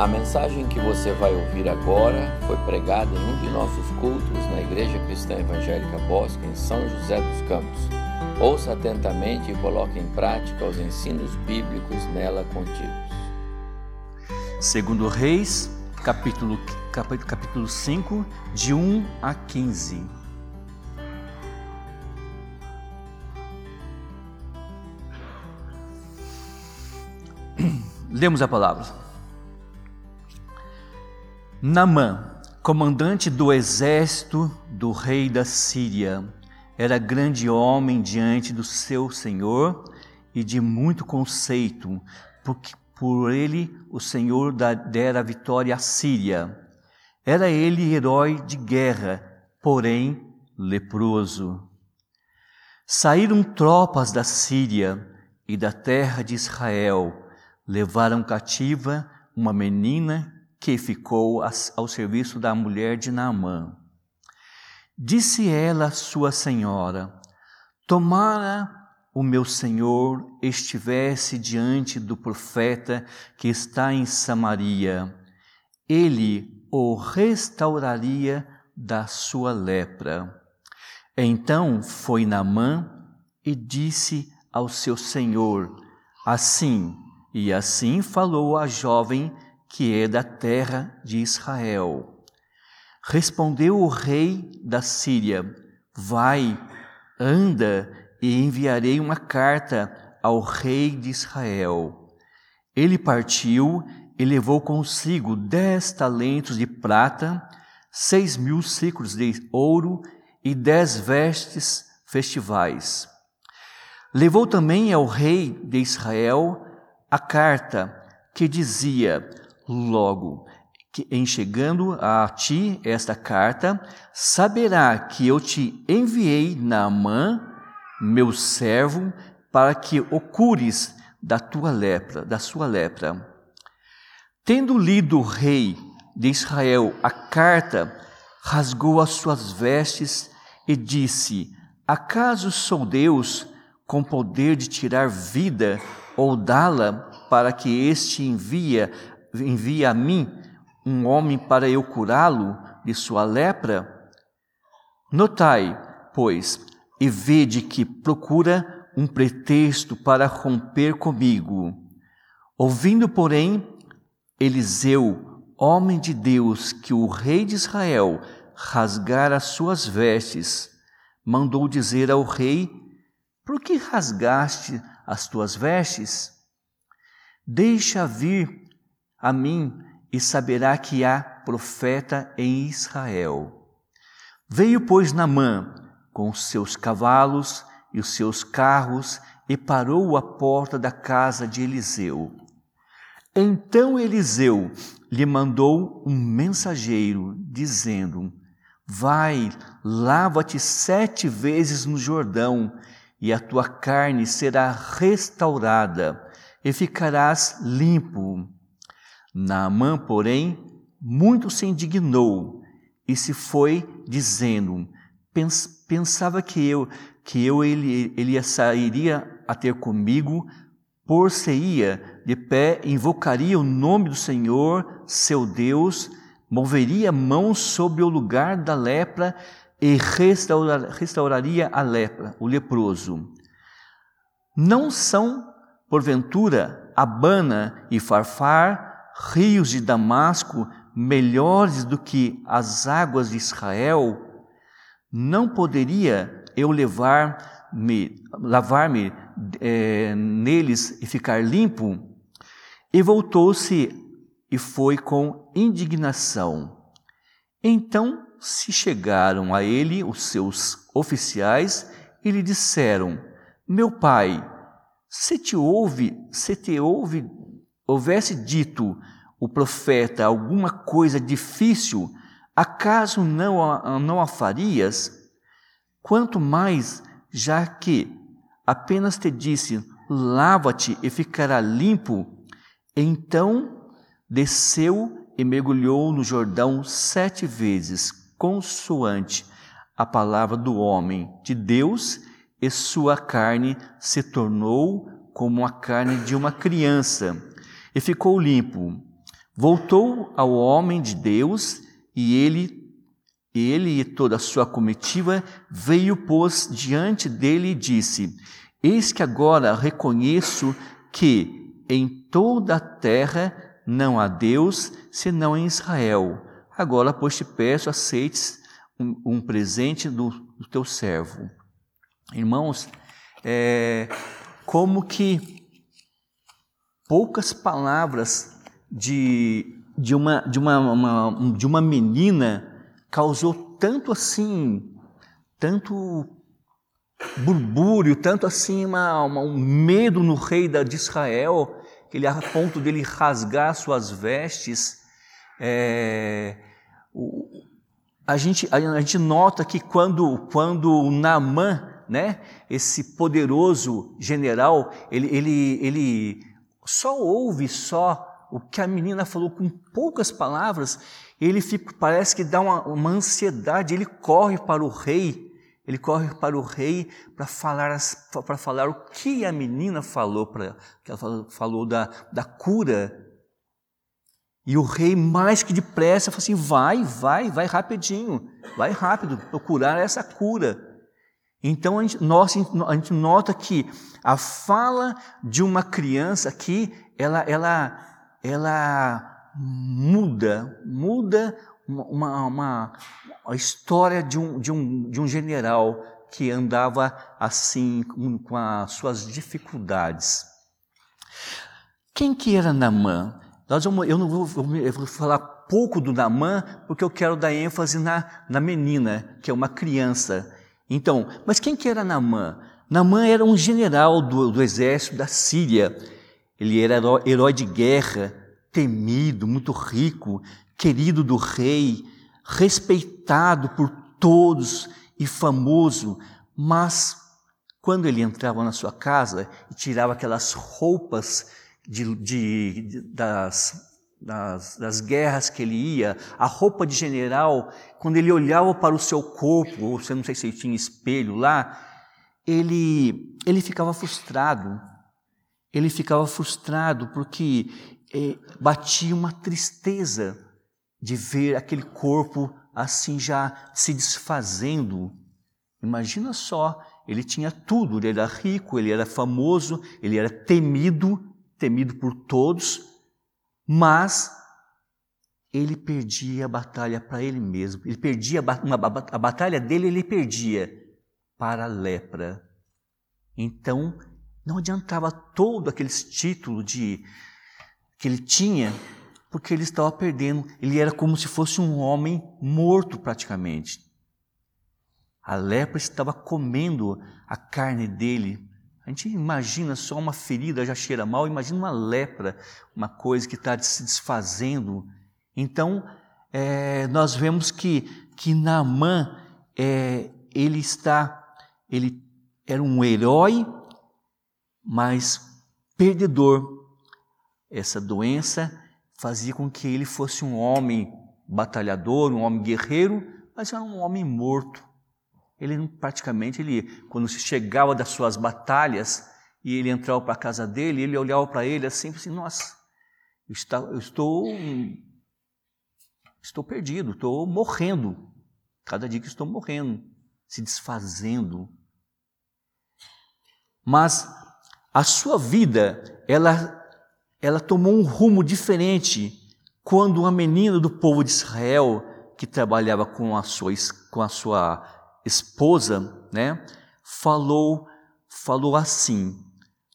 A mensagem que você vai ouvir agora foi pregada em um de nossos cultos na Igreja Cristã Evangélica Bosque, em São José dos Campos. Ouça atentamente e coloque em prática os ensinos bíblicos nela contidos. Segundo Reis, capítulo, capítulo 5, de 1 a 15. Lemos a palavra. Namã, comandante do exército do rei da Síria, era grande homem diante do seu senhor e de muito conceito, porque por ele o Senhor dera vitória à Síria. Era ele herói de guerra, porém leproso. Saíram tropas da Síria e da terra de Israel, levaram cativa uma menina que ficou ao serviço da mulher de Naamã. Disse ela à sua senhora: Tomara o meu senhor estivesse diante do profeta que está em Samaria, ele o restauraria da sua lepra. Então foi Naamã e disse ao seu senhor: Assim e assim falou a jovem que é da terra de Israel. Respondeu o rei da Síria: Vai, anda e enviarei uma carta ao rei de Israel. Ele partiu e levou consigo dez talentos de prata, seis mil ciclos de ouro e dez vestes festivais. Levou também ao rei de Israel a carta que dizia: Logo, que em chegando a ti esta carta, saberá que eu te enviei Naamã, meu servo, para que o cures da tua lepra, da sua lepra. Tendo lido o rei de Israel a carta, rasgou as suas vestes e disse: Acaso sou Deus com poder de tirar vida ou dá-la para que este envia envia a mim um homem para eu curá-lo de sua lepra? Notai, pois, e vede que procura um pretexto para romper comigo. Ouvindo, porém, Eliseu, homem de Deus, que o rei de Israel rasgara as suas vestes, mandou dizer ao rei: Por que rasgaste as tuas vestes? Deixa vir a mim e saberá que há profeta em Israel. Veio, pois, Namã com os seus cavalos e os seus carros e parou à porta da casa de Eliseu. Então Eliseu lhe mandou um mensageiro, dizendo: Vai, lava-te sete vezes no Jordão, e a tua carne será restaurada, e ficarás limpo. Naamã, porém, muito se indignou e se foi dizendo: pensava que eu que eu ele, ele sairia a ter comigo, por-se-ia de pé, invocaria o nome do Senhor, seu Deus, moveria mãos sobre o lugar da lepra e restaurar, restauraria a lepra, o leproso. Não são, porventura, Abana e Farfar, rios de Damasco melhores do que as águas de Israel, não poderia eu levar-me, lavar-me é, neles e ficar limpo? E voltou-se e foi com indignação. Então se chegaram a ele os seus oficiais e lhe disseram: Meu pai, se te ouve, se te ouve houvesse dito o profeta alguma coisa difícil, acaso não a, não a farias? Quanto mais, já que apenas te disse, lava-te e ficará limpo, então desceu e mergulhou no Jordão sete vezes, consoante a palavra do homem de Deus, e sua carne se tornou como a carne de uma criança e ficou limpo. Voltou ao homem de Deus e ele ele e toda a sua comitiva veio, pôs diante dele e disse: Eis que agora reconheço que em toda a terra não há Deus senão em Israel. Agora, pois te peço, aceites um, um presente do, do, teu servo. Irmãos, é, como que poucas palavras de, de, uma, de, uma, uma, de uma menina causou tanto assim, tanto burbúrio, tanto assim uma, uma, um medo no rei de Israel, que ele a ponto dele rasgar suas vestes. É, o, a, gente, a, a, gente nota que quando, quando Naamã, né, esse poderoso general, ele, ele, ele só ouve só o que a menina falou com poucas palavras, ele fica, parece que dá uma, uma ansiedade, ele corre para o rei, ele corre para o rei para falar, para falar o que a menina falou, para, que ela falou, falou da, da cura. E o rei, mais que depressa, fala assim: vai, vai, vai rapidinho, vai rápido, procurar essa cura. Então a gente, nós, a gente nota que a fala de uma criança aqui, ela, ela, ela muda, muda uma, uma, a história de um, de, um, de um general que andava assim com, com as suas dificuldades. Quem que era Namã? Eu não vou, eu vou falar pouco do Namã, porque eu quero dar ênfase na, na menina, que é uma criança. Então, mas quem que era Namã? Namã era um general do, do exército da Síria. Ele era herói de guerra, temido, muito rico, querido do rei, respeitado por todos e famoso, mas quando ele entrava na sua casa e tirava aquelas roupas de, de, de, das, das, das, guerras que ele ia, a roupa de general, quando ele olhava para o seu corpo, ou não sei se ele tinha espelho lá, ele, ele ficava frustrado. Ele ficava frustrado porque é, batia uma tristeza de ver aquele corpo assim já se desfazendo. Imagina só, ele tinha tudo, ele era rico, ele era famoso, ele era temido, temido por todos, mas ele perdia a batalha para ele mesmo. Ele perdia a batalha dele, ele perdia para a lepra. Então, não adiantava todo aqueles títulos de que ele tinha, porque ele estava perdendo. Ele era como se fosse um homem morto praticamente. A lepra estava comendo a carne dele. Gente imagina só uma ferida já cheira mal, imagina uma lepra, uma coisa que está se desfazendo. Então, é, nós vemos que, que Naamã, é, ele está, ele era um herói, mas perdedor, essa doença fazia com que ele fosse um homem batalhador, um homem guerreiro, mas era um homem morto. Ele praticamente, ele, quando se chegava das suas batalhas e ele entrava para a casa dele, ele olhava para ele assim, assim, nossa, eu, está, eu estou, estou perdido, estou morrendo. Cada dia que estou morrendo, se desfazendo. Mas a sua vida, ela ela tomou um rumo diferente quando uma menina do povo de Israel, que trabalhava com a sua, com a sua esposa, né, falou, falou assim: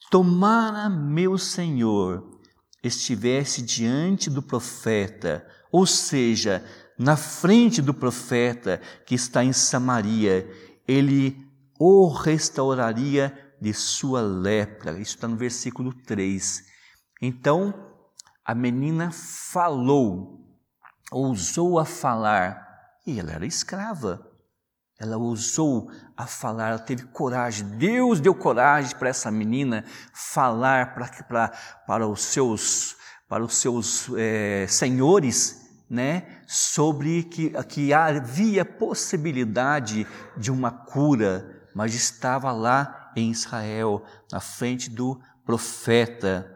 Tomara meu Senhor estivesse diante do profeta, ou seja, na frente do profeta que está em Samaria, ele o restauraria de sua lepra. Isso está no versículo 3. Então a menina falou, ousou a falar, e ela era escrava. Ela ousou a falar, ela teve coragem. Deus deu coragem para essa menina falar pra, pra, para os seus, para os seus é, senhores, né, sobre que, que havia possibilidade de uma cura, mas estava lá em Israel, na frente do profeta.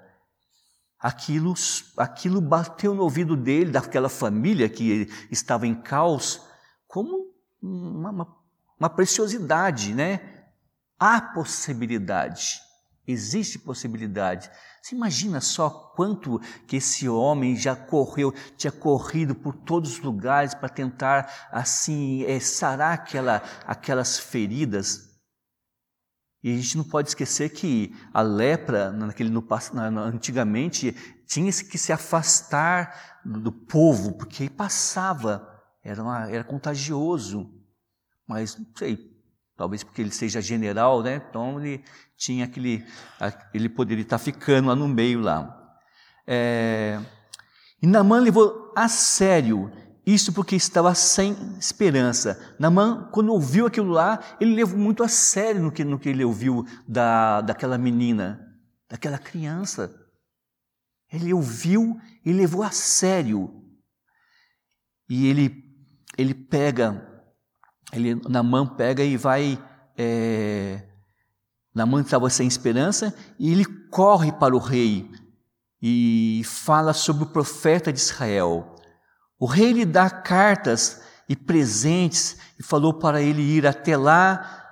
aquilo, aquilo bateu no ouvido dele, daquela família que estava em caos, como uma, uma, uma preciosidade, né? Há possibilidade, existe possibilidade. Você imagina só quanto que esse homem já correu, tinha corrido por todos os lugares para tentar assim é, sarar aquela, aquelas feridas. E a gente não pode esquecer que a lepra, naquele, no, na, antigamente, tinha que se afastar do, do povo, porque passava, era, uma, era contagioso. Mas, não sei, talvez porque ele seja general, né? Então ele tinha aquele, ele poderia estar ficando lá no meio lá. É, e Namã levou a sério isso porque estava sem esperança. Namã, quando ouviu aquilo lá, ele levou muito a sério no que, no que ele ouviu da, daquela menina, daquela criança. Ele ouviu e levou a sério. E ele, ele pega, ele, Namã pega e vai. É, Namã estava sem esperança e ele corre para o rei e fala sobre o profeta de Israel. O rei lhe dá cartas e presentes e falou para ele ir até lá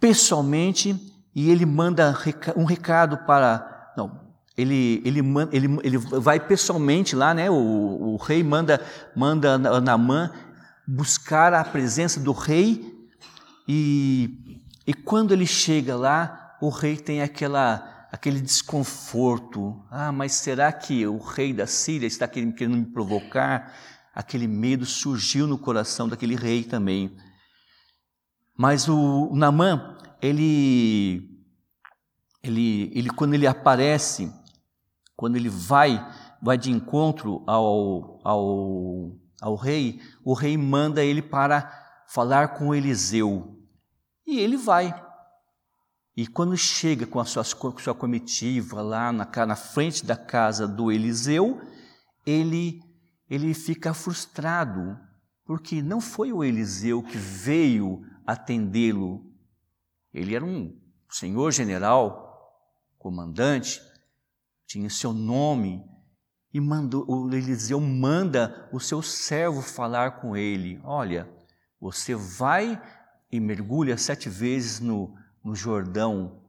pessoalmente e ele manda um recado para. Não, ele, ele, ele, ele vai pessoalmente lá, né? O, o rei manda, manda Naamã buscar a presença do rei e, e quando ele chega lá, o rei tem aquela, aquele desconforto. Ah, mas será que o rei da Síria está querendo me provocar? Aquele medo surgiu no coração daquele rei também. Mas o, o Namã, ele, ele, ele, quando ele aparece, quando ele vai, vai de encontro ao, ao, ao rei, o rei manda ele para falar com Eliseu. E ele vai. E quando chega com a sua, com a sua comitiva lá na, na frente da casa do Eliseu, ele, ele fica frustrado, porque não foi o Eliseu que veio atendê-lo. Ele era um senhor general, comandante, tinha seu nome, e mandou, o Eliseu manda o seu servo falar com ele: Olha, você vai e mergulha sete vezes no, no Jordão,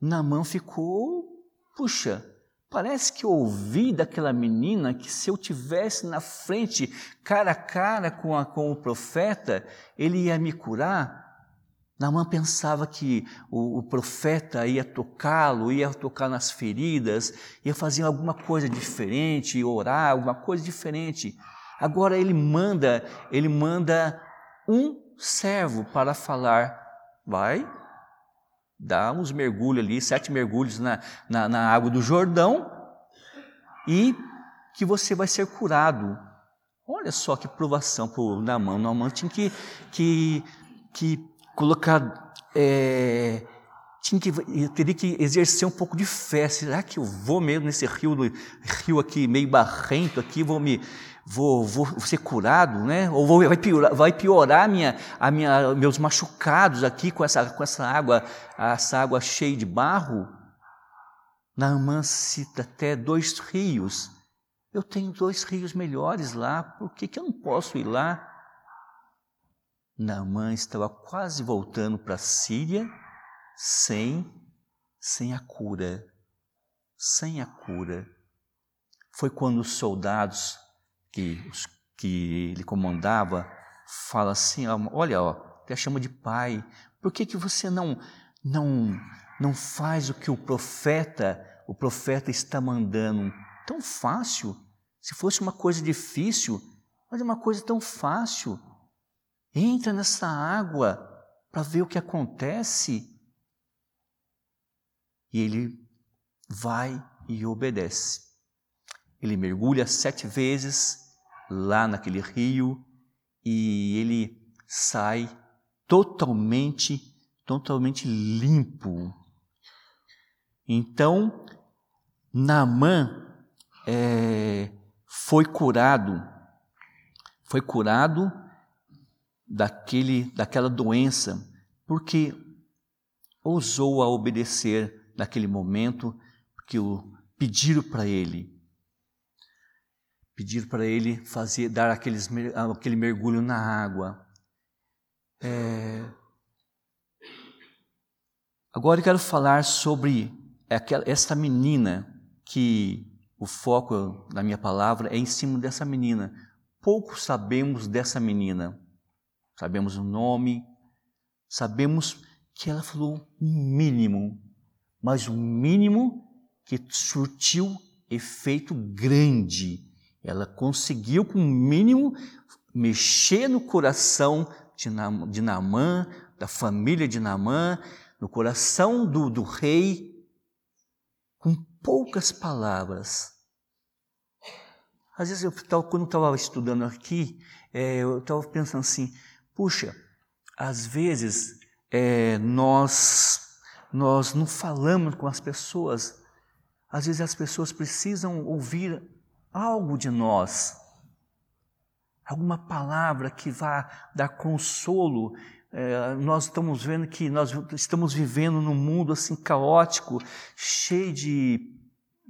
Namã ficou, puxa, parece que ouvi daquela menina que se eu tivesse na frente, cara a cara com, a, com o profeta, ele ia me curar. Namã pensava que o, o profeta ia tocá-lo, ia tocar nas feridas, ia fazer alguma coisa diferente, orar, alguma coisa diferente. Agora ele manda, ele manda um servo para falar vai, dá uns mergulhos ali, sete mergulhos na, na, na água do Jordão e que você vai ser curado. Olha só que provação para o Naamã. Naamã tinha que, que, que colocar. É, tinha que, teria que exercer um pouco de fé. Será que eu vou mesmo nesse rio, rio aqui meio barrento aqui, vou me, vou, vou ser curado, né? Ou vou, vai piorar, vai piorar minha, a minha, meus machucados aqui com essa, com essa água, essa água cheia de barro? Naamã cita até dois rios. Eu tenho dois rios melhores lá, por que, que eu não posso ir lá? Naamã estava quase voltando para a Síria sem, sem a cura. Sem a cura. Foi quando os soldados que, que ele comandava, fala assim: olha, ó, te chama de pai, por que, que você não, não, não faz o que o profeta, o profeta está mandando? Tão fácil. Se fosse uma coisa difícil, mas é uma coisa tão fácil. Entra nessa água para ver o que acontece. E ele vai e obedece. Ele mergulha sete vezes lá naquele rio e ele sai totalmente, totalmente limpo. Então, Naamã é, foi curado, foi curado daquele, daquela doença, porque ousou a obedecer naquele momento, porque o pediram para ele, pediram para ele fazer, dar aqueles, aquele mergulho na água. É... Agora eu quero falar sobre aquela, essa menina que o foco da minha palavra é em cima dessa menina. Pouco sabemos dessa menina. Sabemos o nome, sabemos que ela falou o mínimo, mas o mínimo que surtiu efeito grande. Ela conseguiu, com o mínimo, mexer no coração de Naamã, da família de Naamã, no coração do, do rei, com poucas palavras. Às vezes, eu, quando estava estudando aqui, é, eu estava pensando assim: puxa, às vezes é, nós, nós não falamos com as pessoas, às vezes as pessoas precisam ouvir algo de nós, alguma palavra que vá dar consolo. É, nós estamos vendo que nós estamos vivendo num mundo assim caótico, cheio de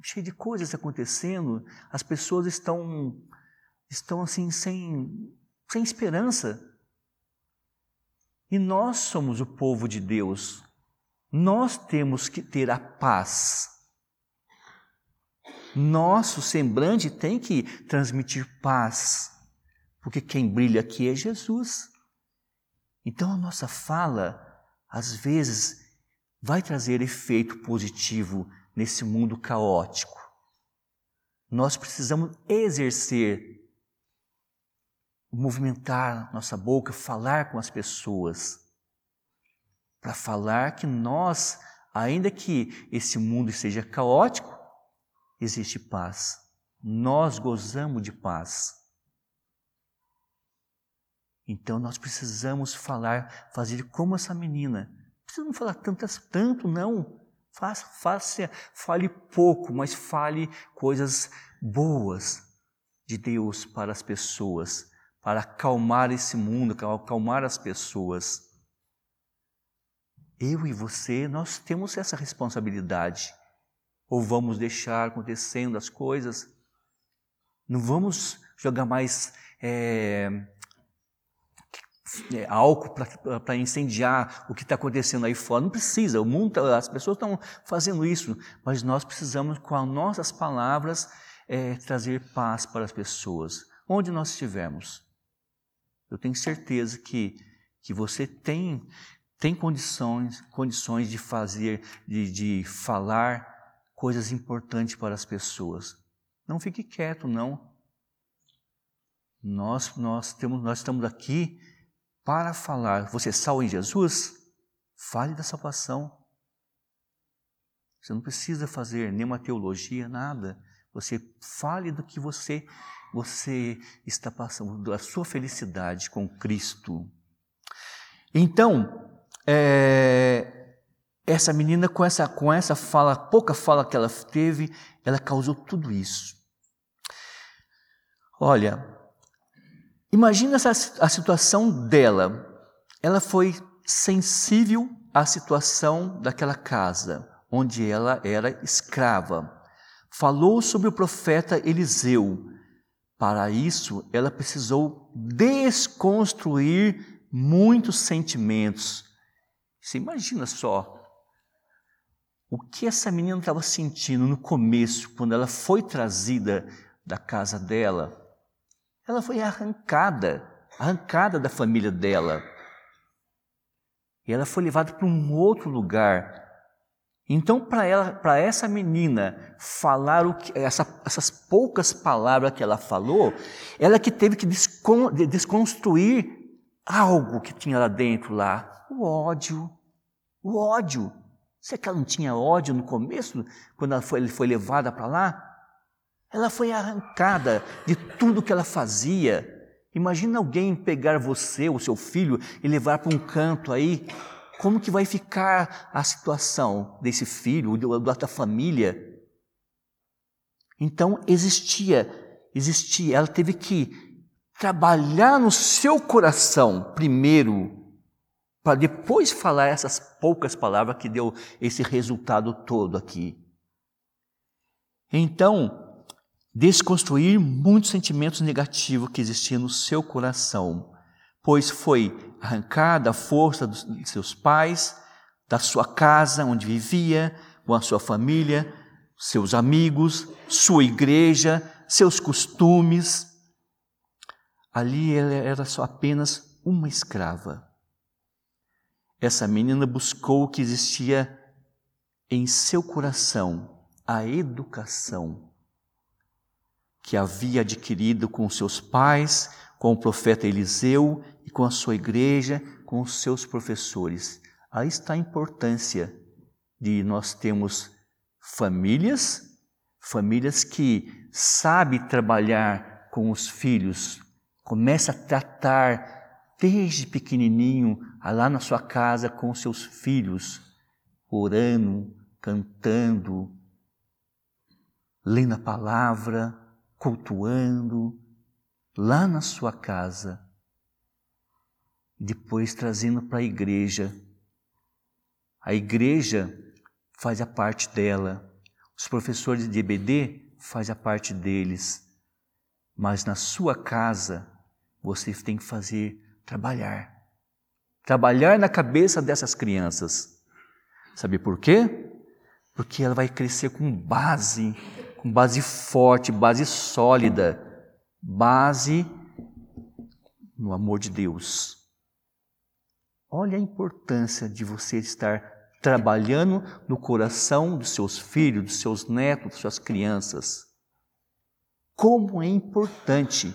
cheio de coisas acontecendo. As pessoas estão estão assim sem sem esperança. E nós somos o povo de Deus. Nós temos que ter a paz. Nosso semblante tem que transmitir paz, porque quem brilha aqui é Jesus. Então a nossa fala, às vezes, vai trazer efeito positivo nesse mundo caótico. Nós precisamos exercer, movimentar nossa boca, falar com as pessoas, para falar que nós, ainda que esse mundo seja caótico, existe paz. Nós gozamos de paz. Então nós precisamos falar, fazer como essa menina. Não precisamos falar tantas, tanto não. Faça, faça, fale pouco, mas fale coisas boas de Deus para as pessoas, para acalmar esse mundo, acalmar as pessoas. Eu e você, nós temos essa responsabilidade. Ou vamos deixar acontecendo as coisas? Não vamos jogar mais é, é, álcool para incendiar o que está acontecendo aí fora. Não precisa, o mundo, tá, as pessoas estão fazendo isso, mas nós precisamos, com as nossas palavras, é, trazer paz para as pessoas, onde nós estivermos. Eu tenho certeza que, que você tem, tem condições, condições de fazer, de, de falar coisas importantes para as pessoas. Não fique quieto, não. Nós, nós, temos, nós estamos aqui para falar. Você é salvo em Jesus? Fale da salvação. Você não precisa fazer nenhuma teologia, nada. Você fale do que você você está passando, da sua felicidade com Cristo. Então, é, essa menina, com essa, com essa fala, pouca fala que ela teve, ela causou tudo isso. Olha, imagina essa, a situação dela. Ela foi sensível à situação daquela casa, onde ela era escrava. Falou sobre o profeta Eliseu. Para isso, ela precisou desconstruir muitos sentimentos. Você imagina só, o que essa menina estava sentindo no começo, quando ela foi trazida da casa dela? Ela foi arrancada, arrancada da família dela. E ela foi levada para um outro lugar. Então, para ela, para essa menina falar o que, essa, essas poucas palavras que ela falou, ela que teve que desconstruir algo que tinha lá dentro lá, o ódio, o ódio. Será que ela não tinha ódio no começo, quando ela foi, foi levada para lá? Ela foi arrancada de tudo que ela fazia. Imagina alguém pegar você, o seu filho, e levar para um canto aí. Como que vai ficar a situação desse filho, da família? Então existia, existia. Ela teve que trabalhar no seu coração primeiro para depois falar essas poucas palavras que deu esse resultado todo aqui. Então, desconstruir muitos sentimentos negativos que existiam no seu coração, pois foi arrancada a força dos seus pais, da sua casa onde vivia, com a sua família, seus amigos, sua igreja, seus costumes. Ali ela era só apenas uma escrava. Essa menina buscou o que existia em seu coração, a educação que havia adquirido com seus pais, com o profeta Eliseu e com a sua igreja, com os seus professores. Aí está a importância de nós termos famílias, famílias que sabem trabalhar com os filhos, começa a tratar desde pequenininho, lá na sua casa com seus filhos, orando, cantando, lendo a palavra, cultuando, lá na sua casa, depois trazendo para a igreja. A igreja faz a parte dela. Os professores de EBD faz a parte deles. Mas na sua casa você tem que fazer trabalhar. Trabalhar na cabeça dessas crianças. Sabe por quê? Porque ela vai crescer com base, com base forte, base sólida, base no amor de Deus. Olha a importância de você estar trabalhando no coração dos seus filhos, dos seus netos, das suas crianças. Como é importante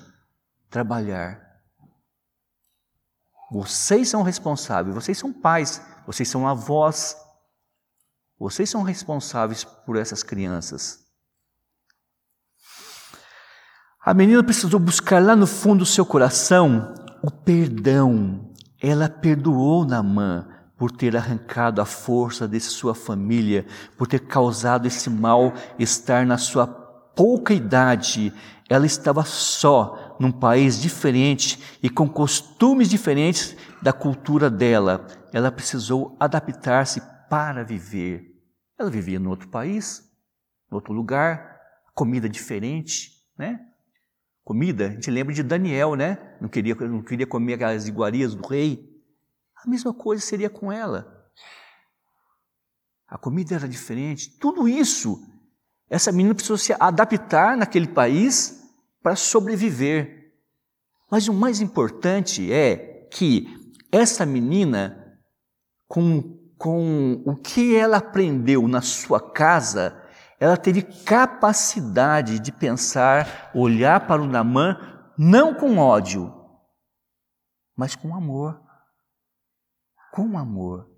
trabalhar. Vocês são responsáveis, vocês são pais, vocês são avós, vocês são responsáveis por essas crianças. A menina precisou buscar lá no fundo do seu coração o perdão. Ela perdoou Naamã por ter arrancado a força de sua família, por ter causado esse mal-estar na sua pouca idade. Ela estava só, num país diferente e com costumes diferentes da cultura dela. Ela precisou adaptar-se para viver. Ela vivia em outro país, em outro lugar, comida diferente, né? Comida, a gente lembra de Daniel, né? Não queria, não queria comer aquelas iguarias do rei. A mesma coisa seria com ela. A comida era diferente. Tudo isso, essa menina precisou se adaptar naquele país para sobreviver. Mas o mais importante é que essa menina, com, com o que ela aprendeu na sua casa, ela teve capacidade de pensar, olhar para o Namã, não com ódio, mas com amor com amor.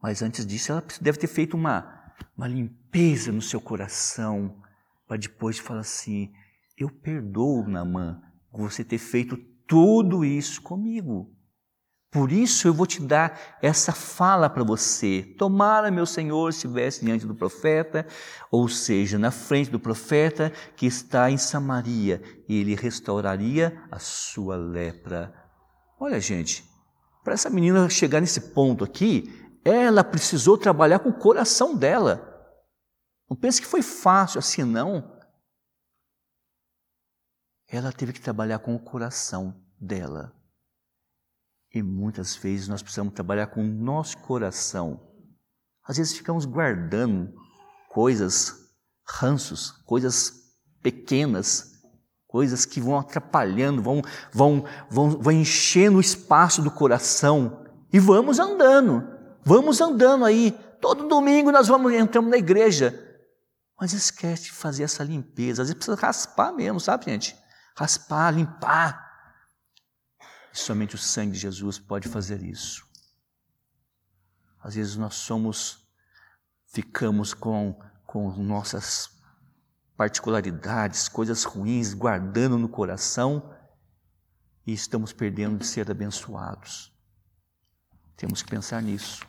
Mas antes disso, ela deve ter feito uma, uma limpeza no seu coração, para depois falar assim: Eu perdoo, Namã, você ter feito tudo isso comigo. Por isso eu vou te dar essa fala para você. Tomara, meu Senhor, estivesse diante do profeta, ou seja, na frente do profeta que está em Samaria, e ele restauraria a sua lepra. Olha, gente, para essa menina chegar nesse ponto aqui, ela precisou trabalhar com o coração dela. Não pense que foi fácil assim, não. Ela teve que trabalhar com o coração dela. E muitas vezes nós precisamos trabalhar com o nosso coração. Às vezes ficamos guardando coisas, ranços, coisas pequenas, coisas que vão atrapalhando, vão, vão, vão, vão enchendo o espaço do coração. E vamos andando, vamos andando aí. Todo domingo nós vamos entramos na igreja. Mas esquece de fazer essa limpeza. Às vezes precisa raspar mesmo, sabe, gente? Raspar, limpar. E somente o sangue de Jesus pode fazer isso. Às vezes nós somos, ficamos com, com nossas particularidades, coisas ruins guardando no coração e estamos perdendo de ser abençoados. Temos que pensar nisso.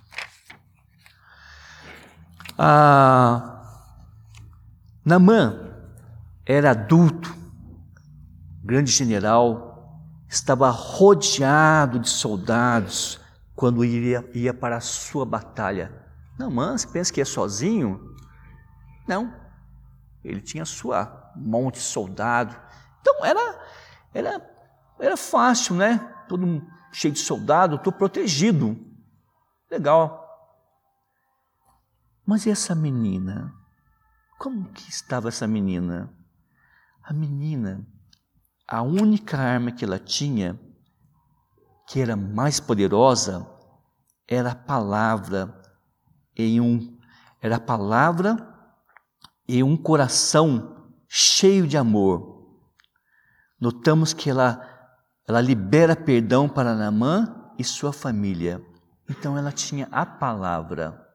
Ah, Namã era adulto, grande general, estava rodeado de soldados quando ia, ia para a sua batalha. Namã, você pensa que é sozinho? Não. Ele tinha sua monte de soldado. Então era, era, era fácil, né? Todo cheio de soldado, estou protegido. Legal. Mas e essa menina? Como que estava essa menina? A menina, a única arma que ela tinha, que era mais poderosa, era a palavra em um era a palavra e um coração cheio de amor. Notamos que ela ela libera perdão para Naamã e sua família. Então ela tinha a palavra.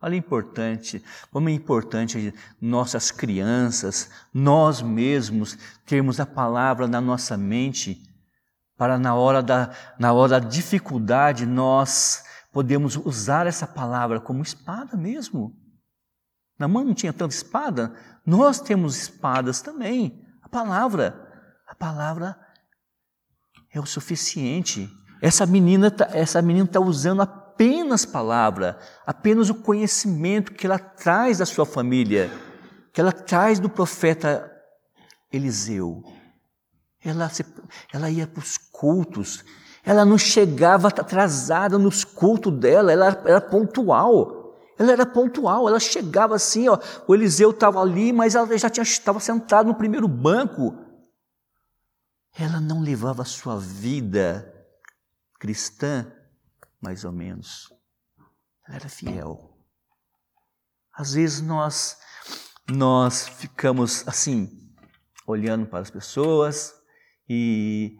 Olha importante, como é importante nossas crianças, nós mesmos termos a palavra na nossa mente para na hora da na hora da dificuldade nós podemos usar essa palavra como espada mesmo. Na mão não tinha tanta espada, nós temos espadas também. A palavra, a palavra é o suficiente. Essa menina, tá, essa menina está usando apenas palavra, apenas o conhecimento que ela traz da sua família, que ela traz do profeta Eliseu. Ela, se, ela ia para os cultos, ela não chegava atrasada nos cultos dela, ela era pontual. Ela era pontual, ela chegava assim, ó, o Eliseu estava ali, mas ela já estava sentada no primeiro banco. Ela não levava a sua vida cristã mais ou menos. Ela era fiel. Às vezes nós nós ficamos assim, olhando para as pessoas e,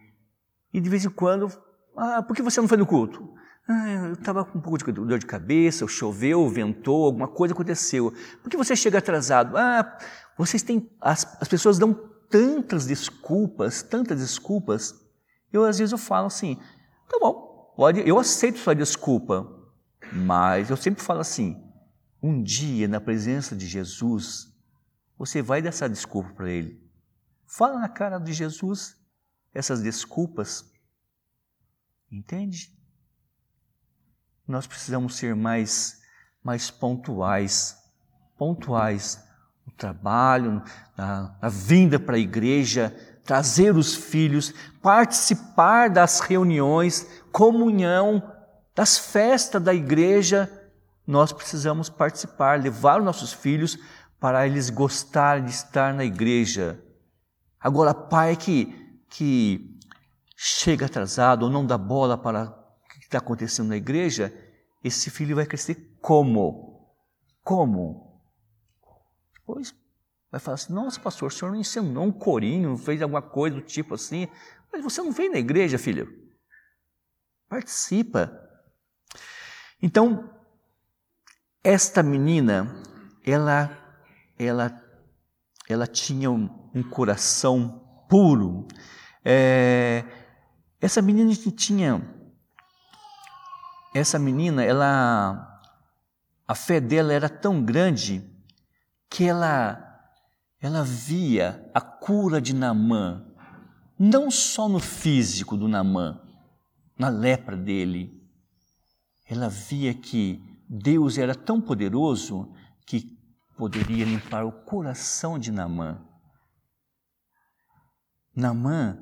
e de vez em quando, ah, por que você não foi no culto? Ah, eu estava com um pouco de dor de cabeça, choveu, ventou, alguma coisa aconteceu. Por que você chega atrasado? Ah, vocês têm. As, as pessoas dão tantas desculpas, tantas desculpas. Eu às vezes eu falo assim, tá bom, Pode, eu aceito sua desculpa, mas eu sempre falo assim: um dia na presença de Jesus, você vai dar essa desculpa para ele. Fala na cara de Jesus essas desculpas. Entende? Nós precisamos ser mais, mais pontuais, pontuais no trabalho, na, na vinda para a igreja, trazer os filhos, participar das reuniões, comunhão, das festas da igreja. Nós precisamos participar, levar os nossos filhos para eles gostarem de estar na igreja. Agora, pai que, que chega atrasado ou não dá bola para o que está acontecendo na igreja, esse filho vai crescer como? Como? Pois vai falar assim: nossa, pastor, o senhor não ensinou um corinho, fez alguma coisa do tipo assim, mas você não veio na igreja, filho. Participa. Então, esta menina, ela, ela, ela tinha um, um coração puro. É, essa menina tinha, essa menina, ela, a fé dela era tão grande que ela ela via a cura de Namã, não só no físico do Namã, na lepra dele. Ela via que Deus era tão poderoso que poderia limpar o coração de Namã. Namã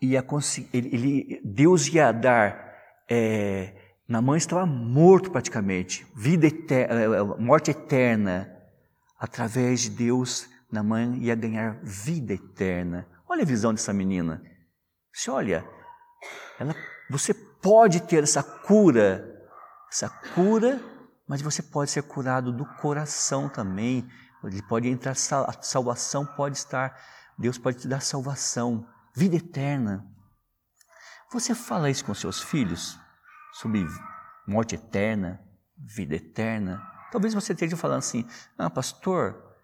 ia ele, ele, Deus ia dar. É, Namã estava morto praticamente, vida eterna, é, é, morte eterna através de Deus, Naamã ia ganhar vida eterna. Olha a visão dessa menina. Você olha, ela, você pode ter essa cura, essa cura, mas você pode ser curado do coração também. Ele pode entrar, a salvação pode estar, Deus pode te dar salvação, vida eterna. Você fala isso com seus filhos sobre morte eterna, vida eterna? Talvez você esteja falando assim: ah, pastor,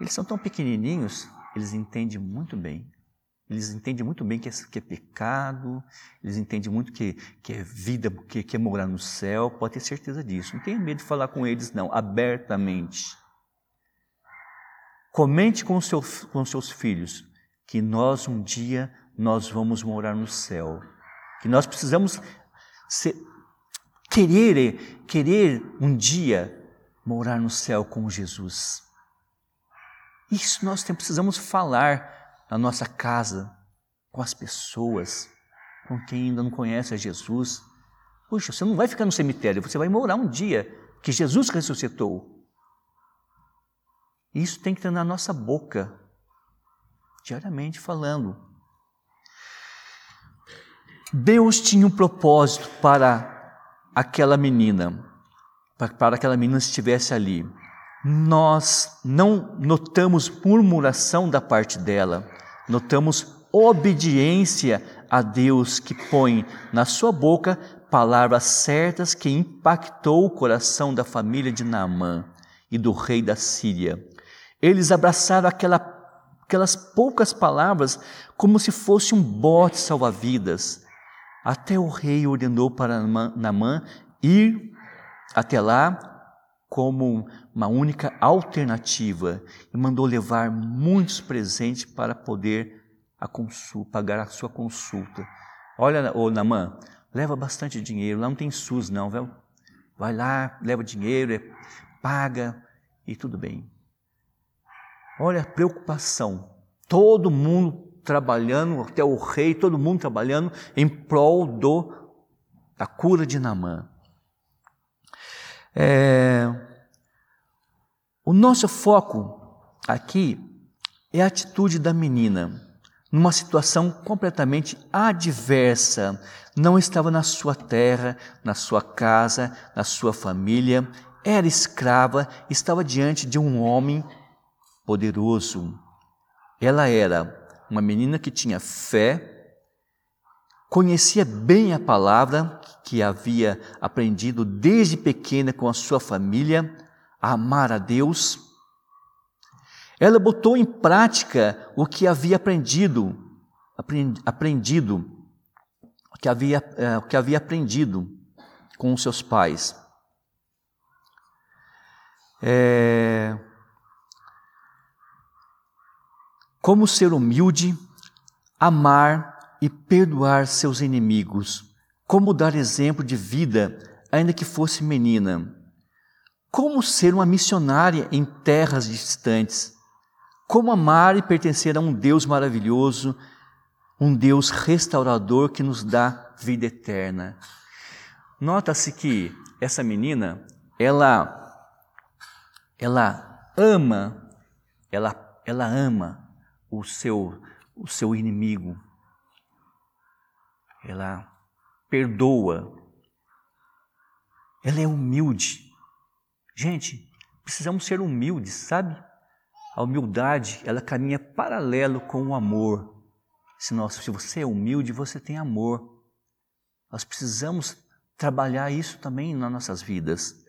eles são tão pequenininhos, eles entendem muito bem. Eles entendem muito bem que é, que é pecado, eles entendem muito que, que é vida, que, que é morar no céu, pode ter certeza disso. Não tenha medo de falar com eles, não, abertamente. Comente com, seu, com seus filhos que nós um dia nós vamos morar no céu. Que nós precisamos ser, querer, querer um dia morar no céu com Jesus. Isso nós precisamos falar na nossa casa, com as pessoas, com quem ainda não conhece a Jesus. Puxa, você não vai ficar no cemitério, você vai morar um dia que Jesus ressuscitou. Isso tem que estar na nossa boca, diariamente falando. Deus tinha um propósito para aquela menina, para aquela menina estivesse ali. Nós não notamos murmuração da parte dela, notamos obediência a Deus que põe na sua boca palavras certas que impactou o coração da família de Naamã e do rei da Síria. Eles abraçaram aquela, aquelas poucas palavras como se fosse um bote salva-vidas. Até o rei ordenou para Naamã ir até lá como uma única alternativa e mandou levar muitos presentes para poder a consulta, pagar a sua consulta. Olha, ô Namã, leva bastante dinheiro, lá não tem SUS não, viu? Vai lá, leva dinheiro, é, paga e tudo bem. Olha a preocupação. Todo mundo trabalhando, até o rei, todo mundo trabalhando em prol do, da cura de Namã. É, o nosso foco aqui é a atitude da menina, numa situação completamente adversa. Não estava na sua terra, na sua casa, na sua família, era escrava, estava diante de um homem poderoso. Ela era uma menina que tinha fé, conhecia bem a palavra que havia aprendido desde pequena com a sua família, amar a Deus. Ela botou em prática o que havia aprendido, aprendido, o que havia, é, o que havia aprendido com os seus pais. É, Como ser humilde, amar e perdoar seus inimigos. Como dar exemplo de vida, ainda que fosse menina. Como ser uma missionária em terras distantes. Como amar e pertencer a um Deus maravilhoso, um Deus restaurador que nos dá vida eterna. Nota-se que essa menina, ela ela ama, ela ela ama o seu, o seu inimigo. Ela perdoa. Ela é humilde. Gente, precisamos ser humildes, sabe? A humildade, ela caminha paralelo com o amor. Se, nós, se você é humilde, você tem amor. Nós precisamos trabalhar isso também nas nossas vidas.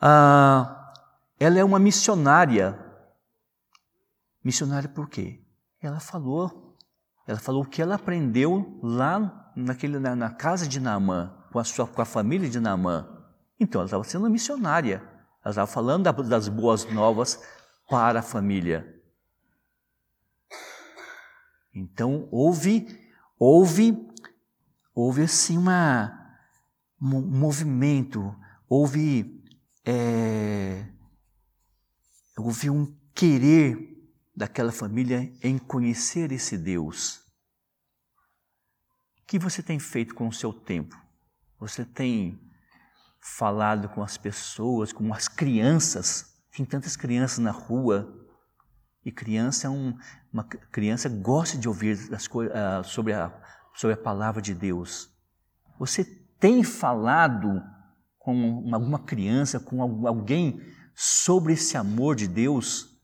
Ah, ela é uma missionária Missionária por quê? Ela falou, ela falou o que ela aprendeu lá naquele, na, na casa de Naamã, com a, sua, com a família de Naamã. Então ela estava sendo missionária, ela estava falando das boas novas para a família. Então houve, houve, houve assim uma, um movimento, houve, é, houve um querer daquela família em conhecer esse Deus. O que você tem feito com o seu tempo? Você tem falado com as pessoas, com as crianças? Tem tantas crianças na rua. E criança é um, uma criança gosta de ouvir as, uh, sobre, a, sobre a palavra de Deus. Você tem falado com alguma criança, com alguém sobre esse amor de Deus?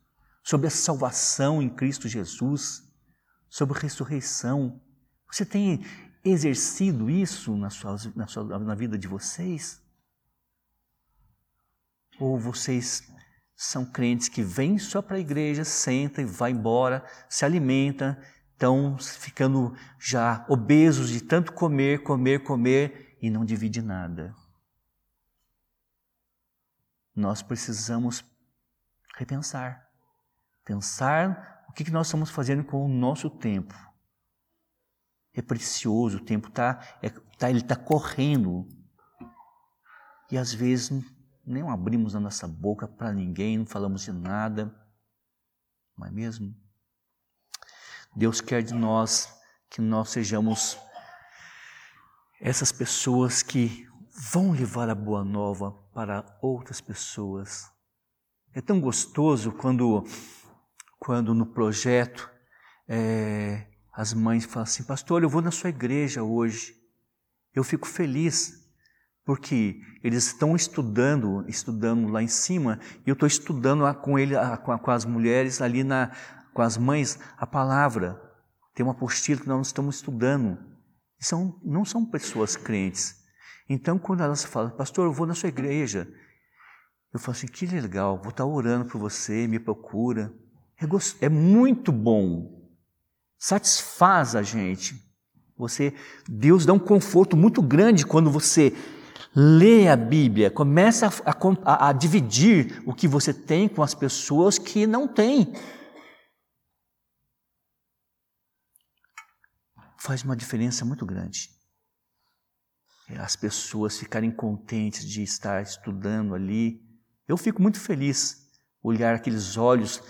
sobre a salvação em Cristo Jesus, sobre a ressurreição. Você tem exercido isso na, sua, na, sua, na vida de vocês? Ou vocês são crentes que vêm só para a igreja, sentam e vai embora, se alimenta, estão ficando já obesos de tanto comer, comer, comer e não divide nada. Nós precisamos repensar. Pensar o que nós estamos fazendo com o nosso tempo. É precioso, o tempo tá, é, tá ele está correndo. E às vezes nem abrimos a nossa boca para ninguém, não falamos de nada. Não é mesmo? Deus quer de nós que nós sejamos essas pessoas que vão levar a boa nova para outras pessoas. É tão gostoso quando, quando no projeto é, as mães falam assim, pastor, eu vou na sua igreja hoje. Eu fico feliz porque eles estão estudando, estudando lá em cima, e eu estou estudando com ele, com, as mulheres ali na, com as mães, a palavra. Tem uma apostila que nós estamos estudando. São, não são pessoas crentes. Então, quando elas falam, pastor, eu vou na sua igreja, eu falo assim, que legal, vou estar orando por você, me procura. É, gost... é muito bom. Satisfaz a gente. Você, Deus dá um conforto muito grande quando você lê a Bíblia, começa a, a, a dividir o que você tem com as pessoas que não têm. Faz uma diferença muito grande. As pessoas ficarem contentes de estar estudando ali. Eu fico muito feliz olhar aqueles olhos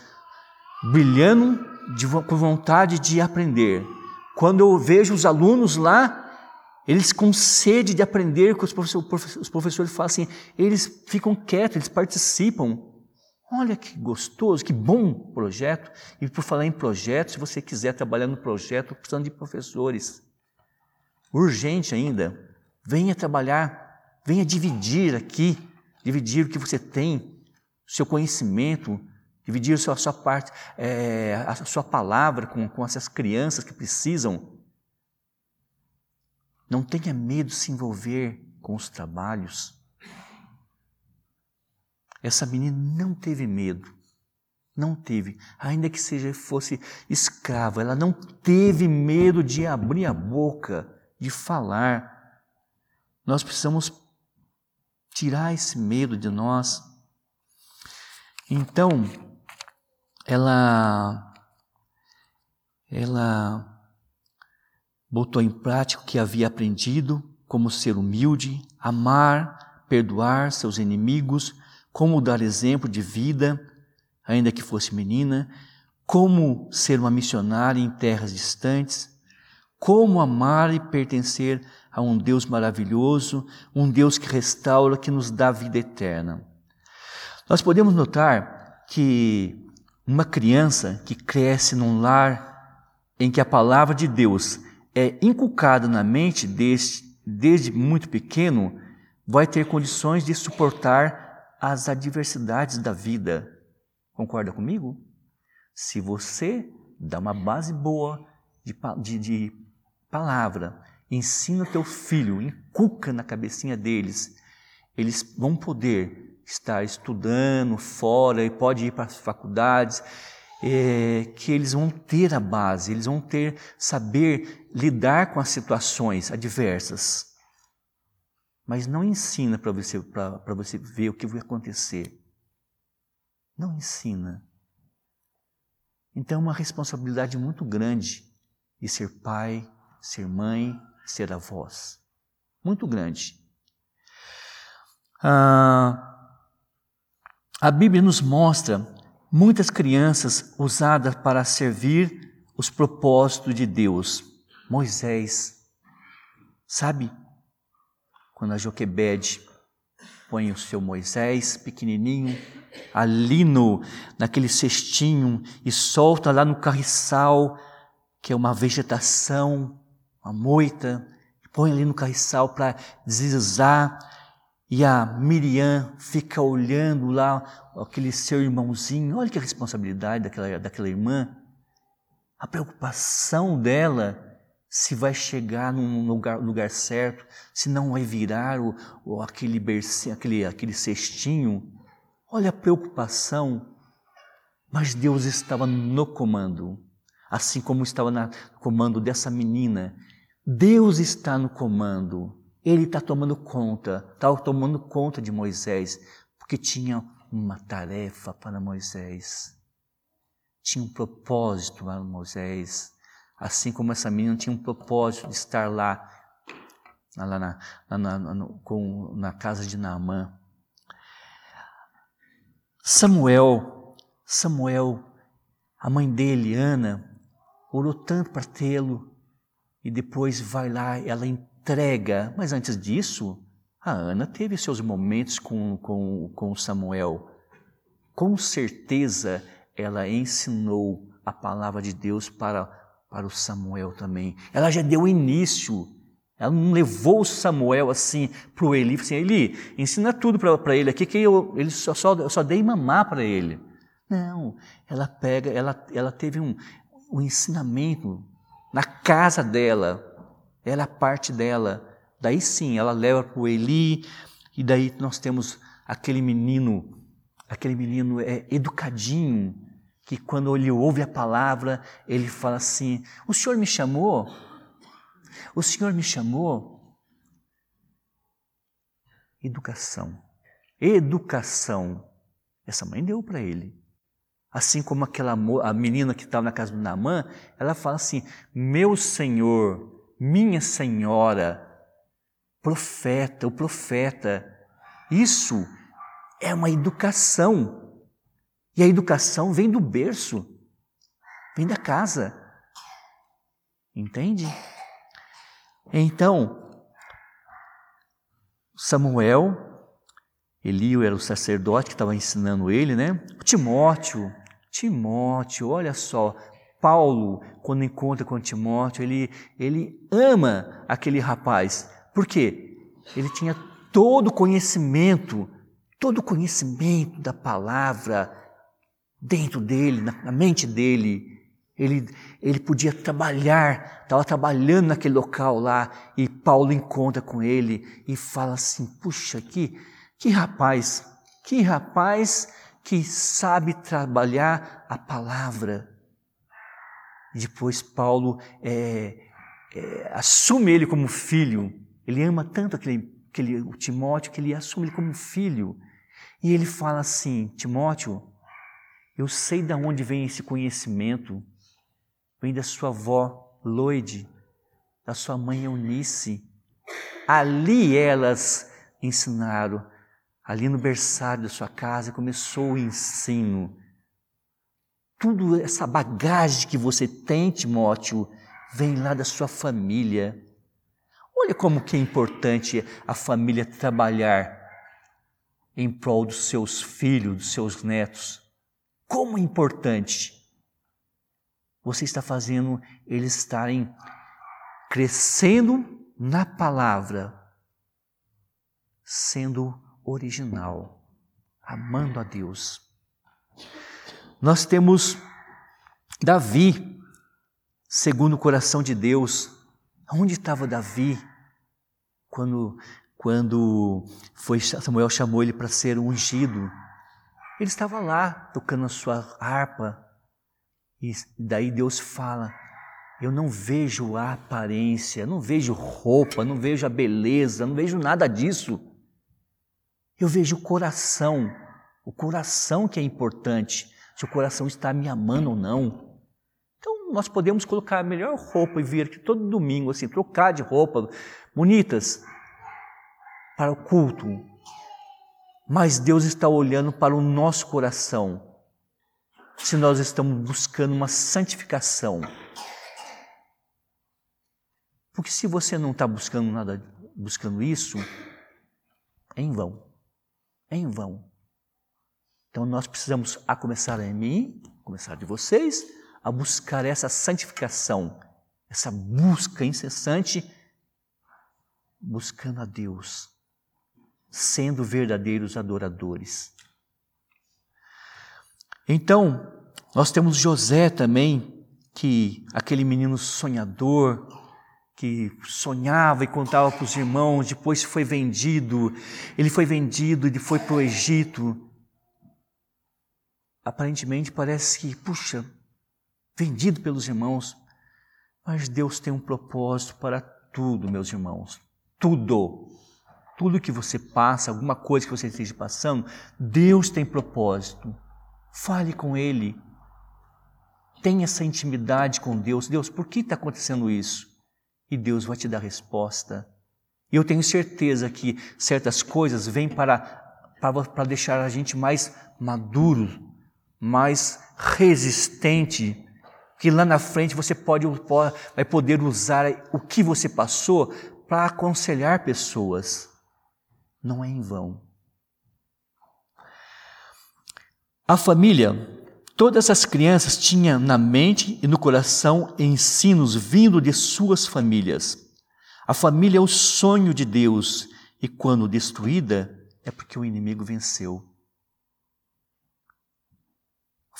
brilhando de, com vontade de aprender. Quando eu vejo os alunos lá eles com sede de aprender, que os professores, os professores falam assim, eles ficam quietos, eles participam. Olha que gostoso, que bom projeto. E por falar em projeto, se você quiser trabalhar no projeto, precisando de professores. Urgente ainda. Venha trabalhar, venha dividir aqui, dividir o que você tem, seu conhecimento, dividir a sua, a sua parte, é, a sua palavra com, com essas crianças que precisam não tenha medo de se envolver com os trabalhos. Essa menina não teve medo. Não teve, ainda que seja fosse escrava, ela não teve medo de abrir a boca, de falar. Nós precisamos tirar esse medo de nós. Então, ela ela botou em prática o que havia aprendido, como ser humilde, amar, perdoar seus inimigos, como dar exemplo de vida, ainda que fosse menina, como ser uma missionária em terras distantes, como amar e pertencer a um Deus maravilhoso, um Deus que restaura, que nos dá vida eterna. Nós podemos notar que uma criança que cresce num lar em que a palavra de Deus é inculcado na mente desde, desde muito pequeno, vai ter condições de suportar as adversidades da vida. Concorda comigo? Se você dá uma base boa de, de, de palavra, ensina teu filho, inculca na cabecinha deles, eles vão poder estar estudando fora e pode ir para as faculdades, é, que eles vão ter a base, eles vão ter saber lidar com as situações adversas. Mas não ensina para você, você ver o que vai acontecer. Não ensina. Então é uma responsabilidade muito grande de ser pai, ser mãe, ser avós. Muito grande. Ah, a Bíblia nos mostra muitas crianças usadas para servir os propósitos de Deus. Moisés, sabe? Quando a Joquebede põe o seu Moisés pequenininho ali no naquele cestinho e solta lá no carriçal, que é uma vegetação, uma moita, põe ali no carriçal para deslizar e a Miriam fica olhando lá aquele seu irmãozinho. Olha que responsabilidade daquela, daquela irmã. A preocupação dela se vai chegar num lugar, lugar certo, se não vai virar o, o aquele, bercinho, aquele, aquele cestinho. Olha a preocupação. Mas Deus estava no comando, assim como estava no comando dessa menina. Deus está no comando. Ele está tomando conta, está tomando conta de Moisés, porque tinha uma tarefa para Moisés. Tinha um propósito para Moisés. Assim como essa menina tinha um propósito de estar lá, lá na, na, na, no, com, na casa de Naamã. Samuel, Samuel, a mãe dele, Ana, orou tanto para tê-lo e depois vai lá, ela entrega. Mas antes disso, a Ana teve seus momentos com, com, com Samuel. Com certeza ela ensinou a palavra de Deus para, para o Samuel também. Ela já deu início. Ela não levou Samuel assim para o Eli, assim, Eli, ensina tudo para ele aqui, que eu, ele só, só, eu só dei mamar para ele. Não, ela pega, ela, ela teve um, um ensinamento na casa dela, ela é parte dela. Daí sim, ela leva para o Eli, e daí nós temos aquele menino, aquele menino é educadinho, que quando ele ouve a palavra, ele fala assim: O Senhor me chamou? O Senhor me chamou? Educação. Educação. Essa mãe deu para ele. Assim como aquela a menina que estava na casa do Namã, ela fala assim: Meu Senhor, minha Senhora, profeta, o profeta. Isso é uma educação. E a educação vem do berço, vem da casa. Entende? Então, Samuel, Elio era o sacerdote que estava ensinando ele, né? Timóteo, Timóteo, olha só, Paulo, quando encontra com Timóteo, ele, ele ama aquele rapaz. Por quê? Ele tinha todo o conhecimento, todo o conhecimento da palavra dentro dele, na, mente dele. Ele, ele podia trabalhar, estava trabalhando naquele local lá, e Paulo encontra com ele e fala assim: puxa, que, que rapaz, que rapaz que sabe trabalhar a palavra. Depois Paulo é, é, assume ele como filho. Ele ama tanto aquele, aquele o Timóteo que ele assume ele como filho. E ele fala assim: Timóteo, eu sei de onde vem esse conhecimento. Vem da sua avó Loide, da sua mãe Eunice. Ali elas ensinaram ali no berçário da sua casa começou o ensino. Tudo essa bagagem que você tem, Timóteo, vem lá da sua família. Olha como que é importante a família trabalhar em prol dos seus filhos, dos seus netos. Como é importante. Você está fazendo eles estarem crescendo na palavra, sendo original, amando a Deus. Nós temos Davi, segundo o coração de Deus. Onde estava Davi quando, quando foi, Samuel chamou ele para ser ungido? Ele estava lá tocando a sua harpa. E daí Deus fala: Eu não vejo a aparência, não vejo roupa, não vejo a beleza, não vejo nada disso. Eu vejo o coração, o coração que é importante, se o coração está me amando ou não. Então, nós podemos colocar a melhor roupa e vir aqui todo domingo, assim, trocar de roupa, bonitas, para o culto. Mas Deus está olhando para o nosso coração. Se nós estamos buscando uma santificação. Porque se você não está buscando nada, buscando isso, é em vão é em vão. Então nós precisamos, a começar em mim, começar de vocês, a buscar essa santificação, essa busca incessante, buscando a Deus, sendo verdadeiros adoradores. Então, nós temos José também, que aquele menino sonhador, que sonhava e contava para os irmãos, depois foi vendido, ele foi vendido, ele foi para o Egito. Aparentemente parece que, puxa, vendido pelos irmãos, mas Deus tem um propósito para tudo, meus irmãos. Tudo. Tudo que você passa, alguma coisa que você esteja passando, Deus tem propósito. Fale com Ele. Tenha essa intimidade com Deus. Deus, por que está acontecendo isso? e Deus vai te dar resposta. E eu tenho certeza que certas coisas vêm para para deixar a gente mais maduro, mais resistente, que lá na frente você pode, vai poder usar o que você passou para aconselhar pessoas. Não é em vão. A família, todas as crianças tinham na mente e no coração ensinos vindo de suas famílias. A família é o sonho de Deus e quando destruída é porque o inimigo venceu.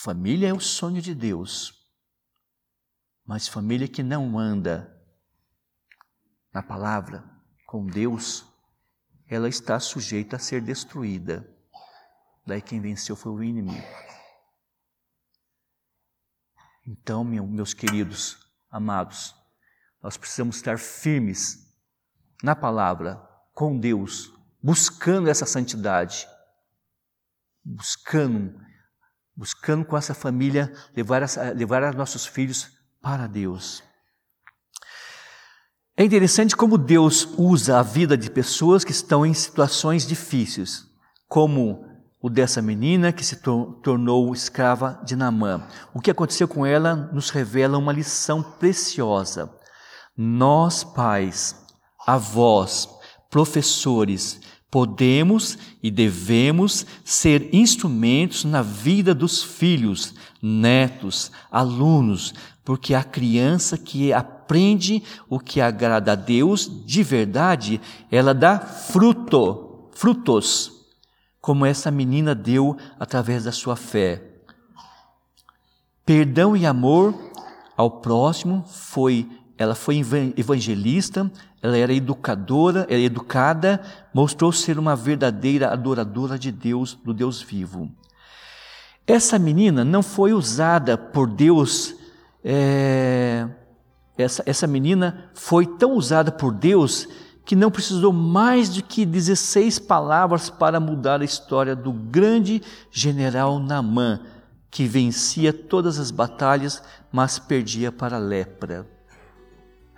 Família é o sonho de Deus, mas família que não anda na palavra com Deus, ela está sujeita a ser destruída. Daí quem venceu foi o inimigo. Então, meus queridos, amados, nós precisamos estar firmes na palavra, com Deus, buscando essa santidade, buscando, buscando com essa família levar, levar os nossos filhos para Deus. É interessante como Deus usa a vida de pessoas que estão em situações difíceis, como o dessa menina que se tornou escrava de Namã. O que aconteceu com ela nos revela uma lição preciosa. Nós, pais, avós, professores, podemos e devemos ser instrumentos na vida dos filhos, netos, alunos, porque a criança que aprende o que agrada a Deus de verdade, ela dá fruto, frutos como essa menina deu através da sua fé. Perdão e amor ao próximo foi ela foi evangelista, ela era educadora, era educada, mostrou ser uma verdadeira adoradora de Deus, do Deus vivo. Essa menina não foi usada por Deus, é, essa, essa menina foi tão usada por Deus que não precisou mais do que 16 palavras para mudar a história do grande general Namã, que vencia todas as batalhas, mas perdia para a lepra.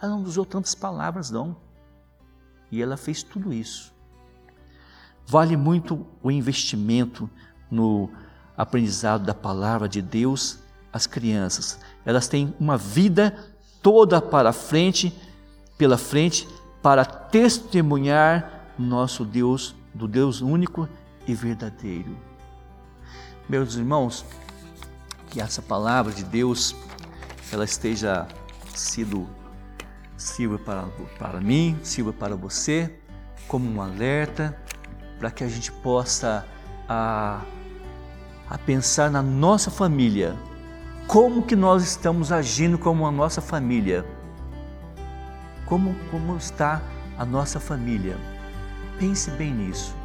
Ela não usou tantas palavras, não. E ela fez tudo isso. Vale muito o investimento no aprendizado da palavra de Deus às crianças. Elas têm uma vida toda para frente, pela frente, para testemunhar nosso Deus, do Deus único e verdadeiro. Meus irmãos, que essa palavra de Deus ela esteja sido sirva para, para mim, sirva para você como um alerta para que a gente possa a, a pensar na nossa família, como que nós estamos agindo como a nossa família como, como está a nossa família. Pense bem nisso.